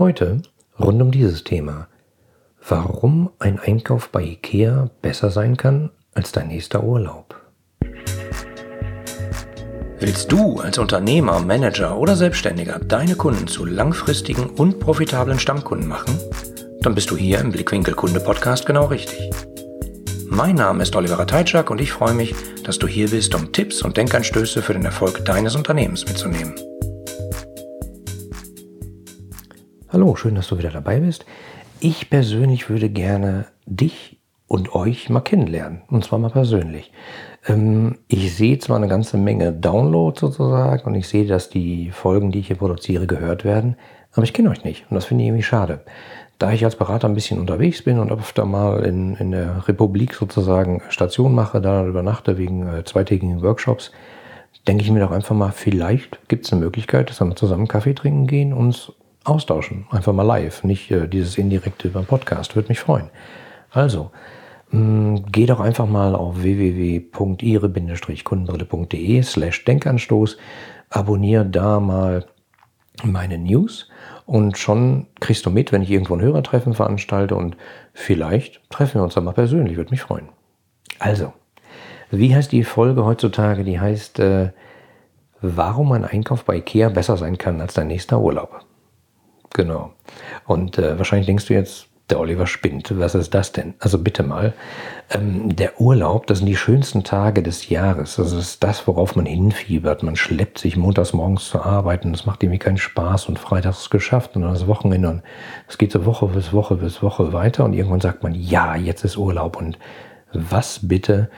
Heute rund um dieses Thema. Warum ein Einkauf bei IKEA besser sein kann als dein nächster Urlaub. Willst du als Unternehmer, Manager oder Selbstständiger deine Kunden zu langfristigen und profitablen Stammkunden machen? Dann bist du hier im Blickwinkel Kunde Podcast genau richtig. Mein Name ist Oliver Teitschak und ich freue mich, dass du hier bist, um Tipps und Denkanstöße für den Erfolg deines Unternehmens mitzunehmen. Hallo, schön, dass du wieder dabei bist. Ich persönlich würde gerne dich und euch mal kennenlernen. Und zwar mal persönlich. Ähm, ich sehe zwar eine ganze Menge Downloads sozusagen und ich sehe, dass die Folgen, die ich hier produziere, gehört werden, aber ich kenne euch nicht und das finde ich irgendwie schade. Da ich als Berater ein bisschen unterwegs bin und öfter mal in, in der Republik sozusagen Station mache, da übernachte wegen äh, zweitägigen Workshops, denke ich mir doch einfach mal, vielleicht gibt es eine Möglichkeit, dass wir mal zusammen Kaffee trinken gehen, uns austauschen. Einfach mal live, nicht äh, dieses indirekte über Podcast. Würde mich freuen. Also, hm, geh doch einfach mal auf www.ihre-kundenbrille.de slash Denkanstoß, abonniere da mal meine News und schon kriegst du mit, wenn ich irgendwo ein Hörertreffen veranstalte und vielleicht treffen wir uns dann mal persönlich, würde mich freuen. Also, wie heißt die Folge heutzutage? Die heißt, äh, warum ein Einkauf bei Ikea besser sein kann als dein nächster Urlaub. Genau. Und äh, wahrscheinlich denkst du jetzt, der Oliver spinnt. Was ist das denn? Also bitte mal. Ähm, der Urlaub, das sind die schönsten Tage des Jahres. Das ist das, worauf man hinfiebert. Man schleppt sich montags morgens zur Arbeit und das macht irgendwie keinen Spaß und freitags ist geschafft und dann das Wochenende und es geht so Woche bis Woche bis Woche weiter und irgendwann sagt man, ja, jetzt ist Urlaub und was bitte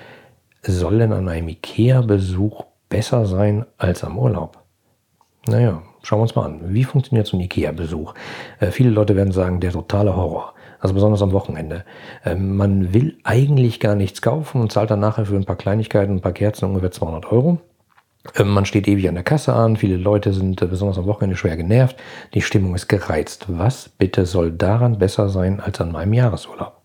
soll denn an einem Ikea-Besuch besser sein als am Urlaub? Naja, schauen wir uns mal an. Wie funktioniert so ein Ikea-Besuch? Äh, viele Leute werden sagen, der totale Horror. Also besonders am Wochenende. Ähm, man will eigentlich gar nichts kaufen und zahlt dann nachher für ein paar Kleinigkeiten, ein paar Kerzen ungefähr 200 Euro. Ähm, man steht ewig an der Kasse an, viele Leute sind äh, besonders am Wochenende schwer genervt, die Stimmung ist gereizt. Was bitte soll daran besser sein als an meinem Jahresurlaub?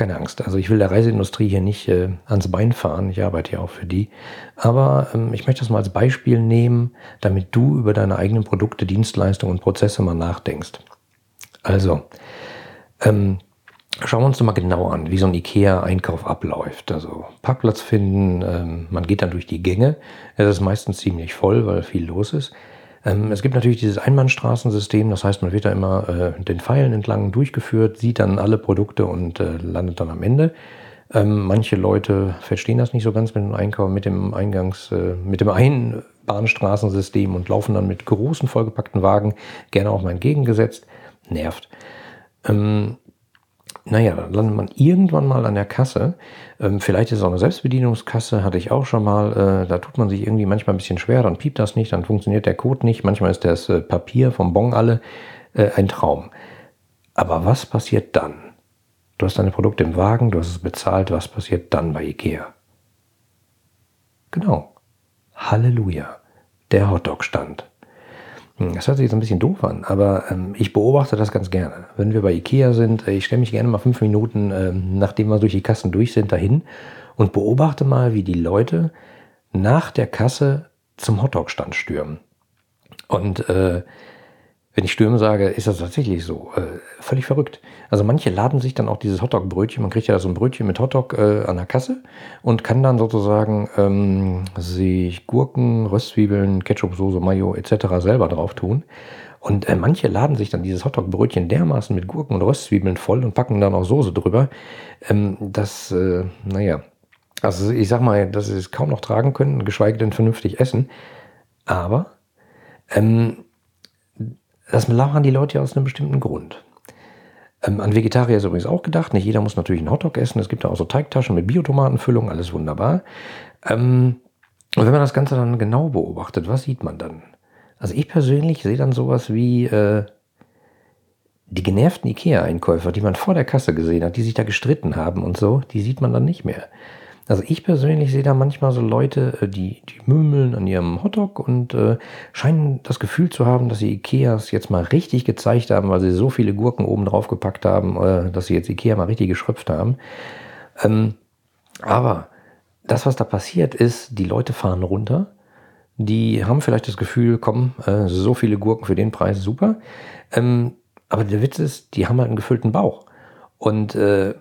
Keine Angst, also ich will der Reiseindustrie hier nicht äh, ans Bein fahren, ich arbeite ja auch für die, aber ähm, ich möchte das mal als Beispiel nehmen, damit du über deine eigenen Produkte, Dienstleistungen und Prozesse mal nachdenkst. Also, ähm, schauen wir uns doch mal genau an, wie so ein IKEA-Einkauf abläuft. Also Parkplatz finden, ähm, man geht dann durch die Gänge. Es ist meistens ziemlich voll, weil viel los ist. Ähm, es gibt natürlich dieses Einbahnstraßensystem, das heißt, man wird da immer äh, den Pfeilen entlang durchgeführt, sieht dann alle Produkte und äh, landet dann am Ende. Ähm, manche Leute verstehen das nicht so ganz mit dem Einkauf, mit dem Eingangs, äh, mit dem Einbahnstraßensystem und laufen dann mit großen vollgepackten Wagen gerne auch mal entgegengesetzt nervt. Ähm, naja, dann landet man irgendwann mal an der Kasse. Ähm, vielleicht ist es auch eine Selbstbedienungskasse, hatte ich auch schon mal. Äh, da tut man sich irgendwie manchmal ein bisschen schwer, dann piept das nicht, dann funktioniert der Code nicht. Manchmal ist das äh, Papier vom Bon alle äh, ein Traum. Aber was passiert dann? Du hast deine Produkte im Wagen, du hast es bezahlt, was passiert dann bei Ikea? Genau. Halleluja. Der Hotdog-Stand. Hm, das hört sich jetzt ein bisschen doof an, aber ähm, ich beobachte das ganz gerne. Wenn wir bei Ikea sind, äh, ich stelle mich gerne mal fünf Minuten, ähm, nachdem wir durch die Kassen durch sind, dahin und beobachte mal, wie die Leute nach der Kasse zum Hotdog-Stand stürmen. Und äh, wenn ich Stürme sage, ist das tatsächlich so. Äh, völlig verrückt. Also manche laden sich dann auch dieses Hotdog-Brötchen, man kriegt ja so ein Brötchen mit Hotdog äh, an der Kasse und kann dann sozusagen ähm, sich Gurken, Röstzwiebeln, Ketchup, Soße, Mayo etc. selber drauf tun. Und äh, manche laden sich dann dieses Hotdog-Brötchen dermaßen mit Gurken und Röstzwiebeln voll und packen dann auch Soße drüber. Ähm, das, äh, naja, also ich sag mal, dass sie es kaum noch tragen können, geschweige denn vernünftig essen. Aber ähm, das machen die Leute ja aus einem bestimmten Grund. Ähm, an Vegetarier ist übrigens auch gedacht. Nicht jeder muss natürlich einen Hotdog essen. Es gibt da auch so Teigtaschen mit Biotomatenfüllung, alles wunderbar. Ähm, und wenn man das Ganze dann genau beobachtet, was sieht man dann? Also ich persönlich sehe dann sowas wie äh, die genervten Ikea-Einkäufer, die man vor der Kasse gesehen hat, die sich da gestritten haben und so, die sieht man dann nicht mehr. Also ich persönlich sehe da manchmal so Leute, äh, die, die mümmeln an ihrem Hotdog und äh, scheinen das Gefühl zu haben, dass sie Ikeas jetzt mal richtig gezeigt haben, weil sie so viele Gurken oben drauf gepackt haben, äh, dass sie jetzt Ikea mal richtig geschröpft haben. Ähm, aber das, was da passiert ist, die Leute fahren runter, die haben vielleicht das Gefühl, komm, äh, so viele Gurken für den Preis, super. Ähm, aber der Witz ist, die haben halt einen gefüllten Bauch. Und äh,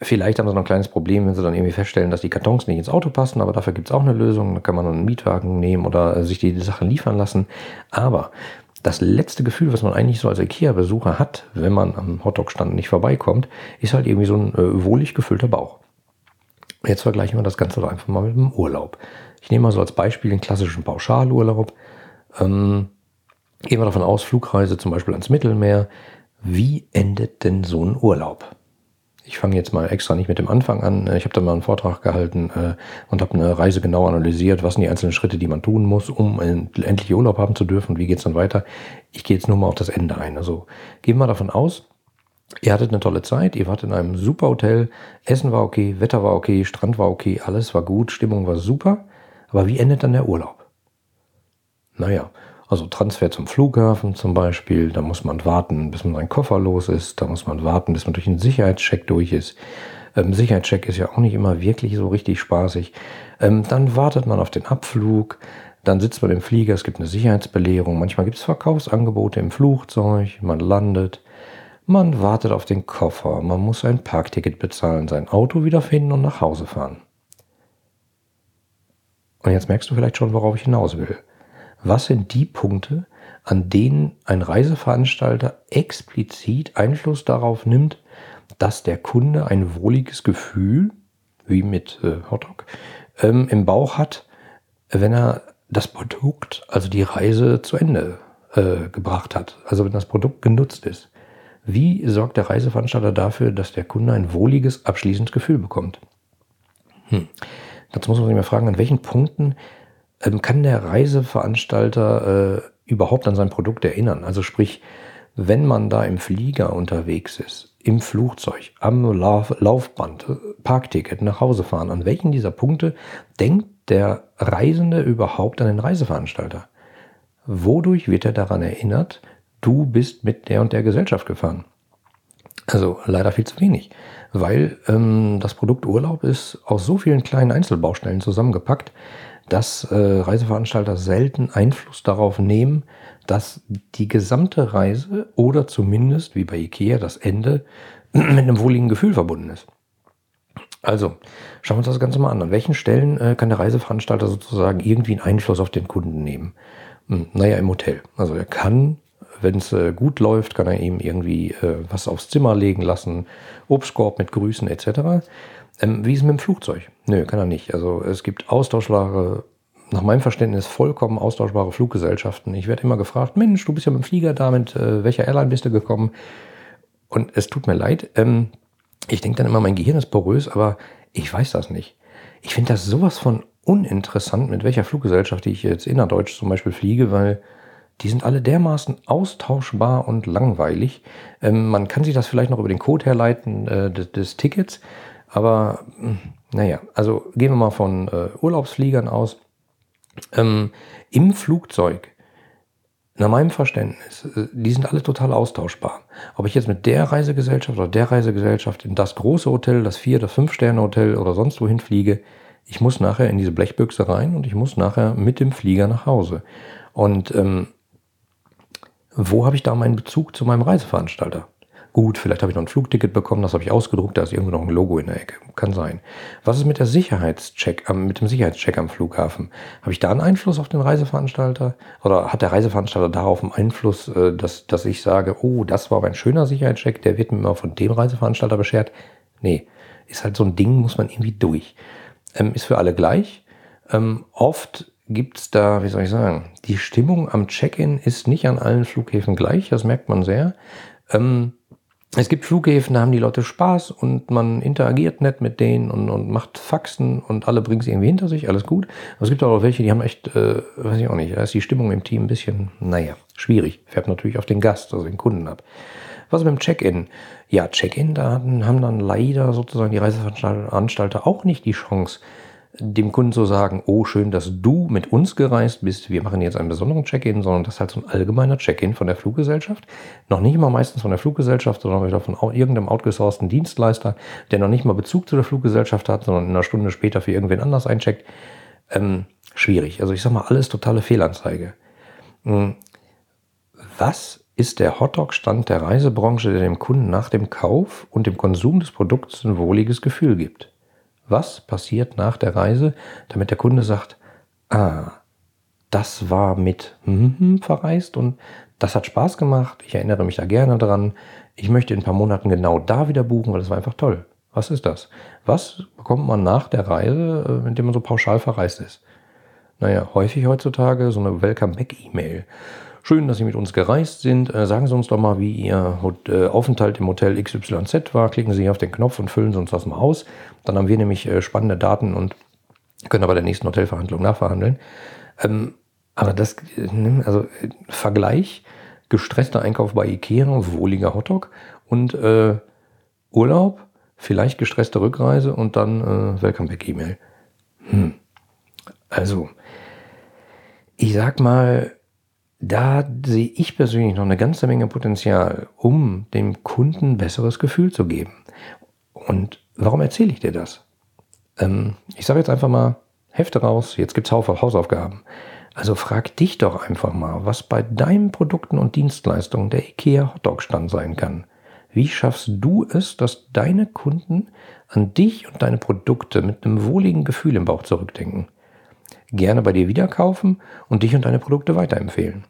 vielleicht haben sie noch ein kleines Problem, wenn sie dann irgendwie feststellen, dass die Kartons nicht ins Auto passen, aber dafür gibt es auch eine Lösung. Da kann man einen Mietwagen nehmen oder äh, sich die Sachen liefern lassen. Aber das letzte Gefühl, was man eigentlich so als IKEA-Besucher hat, wenn man am Hotdog-Stand nicht vorbeikommt, ist halt irgendwie so ein äh, wohlig gefüllter Bauch. Jetzt vergleichen wir das Ganze doch einfach mal mit dem Urlaub. Ich nehme mal so als Beispiel den klassischen Pauschalurlaub. Ähm, gehen wir davon aus, Flugreise zum Beispiel ans Mittelmeer. Wie endet denn so ein Urlaub? Ich fange jetzt mal extra nicht mit dem Anfang an. Ich habe da mal einen Vortrag gehalten äh, und habe eine Reise genau analysiert, was sind die einzelnen Schritte, die man tun muss, um endlich Urlaub haben zu dürfen und wie geht es dann weiter. Ich gehe jetzt nur mal auf das Ende ein. Also gehen wir davon aus, Ihr hattet eine tolle Zeit, ihr wart in einem super Hotel, Essen war okay, Wetter war okay, Strand war okay, alles war gut, Stimmung war super. Aber wie endet dann der Urlaub? Naja, also Transfer zum Flughafen zum Beispiel, da muss man warten, bis man seinen Koffer los ist, da muss man warten, bis man durch einen Sicherheitscheck durch ist. Ähm, Sicherheitscheck ist ja auch nicht immer wirklich so richtig spaßig. Ähm, dann wartet man auf den Abflug, dann sitzt man im Flieger, es gibt eine Sicherheitsbelehrung, manchmal gibt es Verkaufsangebote im Flugzeug, man landet, man wartet auf den Koffer, man muss ein Parkticket bezahlen, sein Auto wiederfinden und nach Hause fahren. Und jetzt merkst du vielleicht schon, worauf ich hinaus will. Was sind die Punkte, an denen ein Reiseveranstalter explizit Einfluss darauf nimmt, dass der Kunde ein wohliges Gefühl, wie mit äh, Hotdog, ähm, im Bauch hat, wenn er das Produkt, also die Reise zu Ende äh, gebracht hat, also wenn das Produkt genutzt ist. Wie sorgt der Reiseveranstalter dafür, dass der Kunde ein wohliges, abschließendes Gefühl bekommt? Hm. Dazu muss man sich mal fragen, an welchen Punkten ähm, kann der Reiseveranstalter äh, überhaupt an sein Produkt erinnern? Also sprich, wenn man da im Flieger unterwegs ist, im Flugzeug, am Lauf Laufband, äh, Parkticket, nach Hause fahren, an welchen dieser Punkte denkt der Reisende überhaupt an den Reiseveranstalter? Wodurch wird er daran erinnert, du bist mit der und der Gesellschaft gefahren? Also leider viel zu wenig, weil ähm, das Produkt Urlaub ist aus so vielen kleinen Einzelbaustellen zusammengepackt, dass äh, Reiseveranstalter selten Einfluss darauf nehmen, dass die gesamte Reise oder zumindest, wie bei Ikea, das Ende mit einem wohligen Gefühl verbunden ist. Also, schauen wir uns das Ganze mal an. An welchen Stellen äh, kann der Reiseveranstalter sozusagen irgendwie einen Einfluss auf den Kunden nehmen? Hm, naja, im Hotel. Also er kann, wenn es äh, gut läuft, kann er ihm irgendwie äh, was aufs Zimmer legen lassen, Obstkorb mit Grüßen etc. Ähm, wie ist es mit dem Flugzeug? Nö, kann er nicht. Also es gibt austauschbare, nach meinem Verständnis vollkommen austauschbare Fluggesellschaften. Ich werde immer gefragt, Mensch, du bist ja mit dem Flieger da, mit äh, welcher Airline bist du gekommen? Und es tut mir leid, ähm, ich denke dann immer, mein Gehirn ist porös, aber ich weiß das nicht. Ich finde das sowas von uninteressant, mit welcher Fluggesellschaft ich jetzt innerdeutsch zum Beispiel fliege, weil die sind alle dermaßen austauschbar und langweilig. Ähm, man kann sich das vielleicht noch über den Code herleiten äh, des, des Tickets, aber hm, naja, also gehen wir mal von äh, Urlaubsfliegern aus. Ähm, Im Flugzeug, nach meinem Verständnis, äh, die sind alle total austauschbar. Ob ich jetzt mit der Reisegesellschaft oder der Reisegesellschaft in das große Hotel, das Vier- oder Fünf-Sterne-Hotel oder sonst wohin fliege, ich muss nachher in diese Blechbüchse rein und ich muss nachher mit dem Flieger nach Hause. Und ähm, wo habe ich da meinen Bezug zu meinem Reiseveranstalter? Gut, vielleicht habe ich noch ein Flugticket bekommen, das habe ich ausgedruckt, da ist irgendwo noch ein Logo in der Ecke. Kann sein. Was ist mit der Sicherheitscheck, mit dem Sicherheitscheck am Flughafen? Habe ich da einen Einfluss auf den Reiseveranstalter? Oder hat der Reiseveranstalter darauf einen Einfluss, äh, dass, dass ich sage, oh, das war aber ein schöner Sicherheitscheck, der wird mir immer von dem Reiseveranstalter beschert? Nee, ist halt so ein Ding, muss man irgendwie durch. Ähm, ist für alle gleich. Ähm, oft gibt's da, wie soll ich sagen, die Stimmung am Check-in ist nicht an allen Flughäfen gleich, das merkt man sehr. Ähm, es gibt Flughäfen, da haben die Leute Spaß und man interagiert nett mit denen und, und macht Faxen und alle bringen sie irgendwie hinter sich, alles gut. Aber es gibt auch welche, die haben echt, äh, weiß ich auch nicht, da ist die Stimmung im Team ein bisschen, naja, schwierig. Fährt natürlich auf den Gast, also den Kunden ab. Was mit dem Check-in? Ja, Check-in, da haben dann leider sozusagen die Reiseveranstalter auch nicht die Chance, dem Kunden zu sagen, oh schön, dass du mit uns gereist bist, wir machen jetzt einen besonderen Check-in, sondern das ist halt so ein allgemeiner Check-in von der Fluggesellschaft. Noch nicht mal meistens von der Fluggesellschaft, sondern von irgendeinem outgesourcten Dienstleister, der noch nicht mal Bezug zu der Fluggesellschaft hat, sondern in einer Stunde später für irgendwen anders eincheckt. Ähm, schwierig. Also ich sag mal, alles totale Fehlanzeige. Hm. Was ist der Hotdog-Stand der Reisebranche, der dem Kunden nach dem Kauf und dem Konsum des Produkts ein wohliges Gefühl gibt? Was passiert nach der Reise, damit der Kunde sagt, ah, das war mit hm, verreist und das hat Spaß gemacht, ich erinnere mich da gerne dran, ich möchte in ein paar Monaten genau da wieder buchen, weil das war einfach toll. Was ist das? Was bekommt man nach der Reise, äh, indem man so pauschal verreist ist? Naja, häufig heutzutage so eine Welcome-Back-E-Mail. Schön, dass Sie mit uns gereist sind. Äh, sagen Sie uns doch mal, wie Ihr äh, Aufenthalt im Hotel XYZ war. Klicken Sie auf den Knopf und füllen Sie uns das mal aus. Dann haben wir nämlich spannende Daten und können aber der nächsten Hotelverhandlung nachverhandeln. Ähm, aber das, also Vergleich, gestresster Einkauf bei Ikea, wohliger Hotdog und äh, Urlaub, vielleicht gestresste Rückreise und dann äh, Welcome Back E-Mail. Hm. Also, ich sag mal, da sehe ich persönlich noch eine ganze Menge Potenzial, um dem Kunden besseres Gefühl zu geben. Und warum erzähle ich dir das? Ähm, ich sage jetzt einfach mal, Hefte raus, jetzt gibt's Hausaufgaben. Also frag dich doch einfach mal, was bei deinen Produkten und Dienstleistungen der IKEA Hotdog Stand sein kann. Wie schaffst du es, dass deine Kunden an dich und deine Produkte mit einem wohligen Gefühl im Bauch zurückdenken? Gerne bei dir wieder kaufen und dich und deine Produkte weiterempfehlen.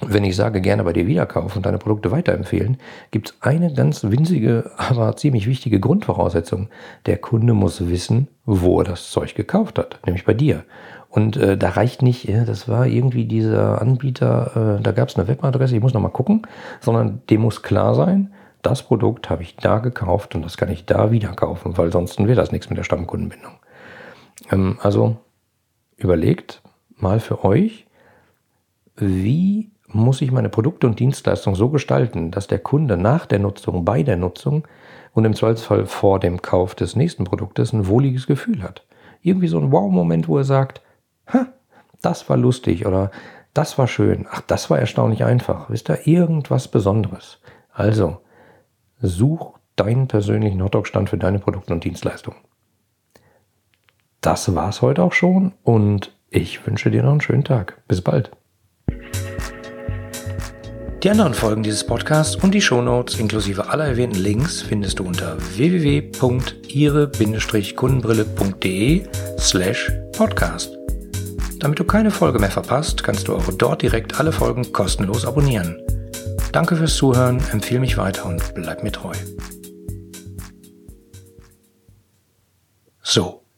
Wenn ich sage, gerne bei dir wieder kaufen und deine Produkte weiterempfehlen, gibt es eine ganz winzige, aber ziemlich wichtige Grundvoraussetzung. Der Kunde muss wissen, wo er das Zeug gekauft hat, nämlich bei dir. Und äh, da reicht nicht, ja, das war irgendwie dieser Anbieter, äh, da gab es eine Webadresse, ich muss nochmal gucken, sondern dem muss klar sein, das Produkt habe ich da gekauft und das kann ich da wieder kaufen, weil sonst wäre das nichts mit der Stammkundenbindung. Ähm, also überlegt mal für euch, wie muss ich meine Produkte und Dienstleistungen so gestalten, dass der Kunde nach der Nutzung, bei der Nutzung und im Zweifelsfall vor dem Kauf des nächsten Produktes ein wohliges Gefühl hat. Irgendwie so ein Wow-Moment, wo er sagt, ha, das war lustig oder das war schön, ach, das war erstaunlich einfach. Wisst ihr, irgendwas Besonderes. Also, such deinen persönlichen Hotdog-Stand für deine Produkte und Dienstleistungen. Das war's heute auch schon und ich wünsche dir noch einen schönen Tag. Bis bald. Die anderen Folgen dieses Podcasts und die Shownotes inklusive aller erwähnten Links findest du unter www.ihre-kundenbrille.de slash podcast. Damit du keine Folge mehr verpasst, kannst du auch dort direkt alle Folgen kostenlos abonnieren. Danke fürs Zuhören, empfehle mich weiter und bleib mir treu. So,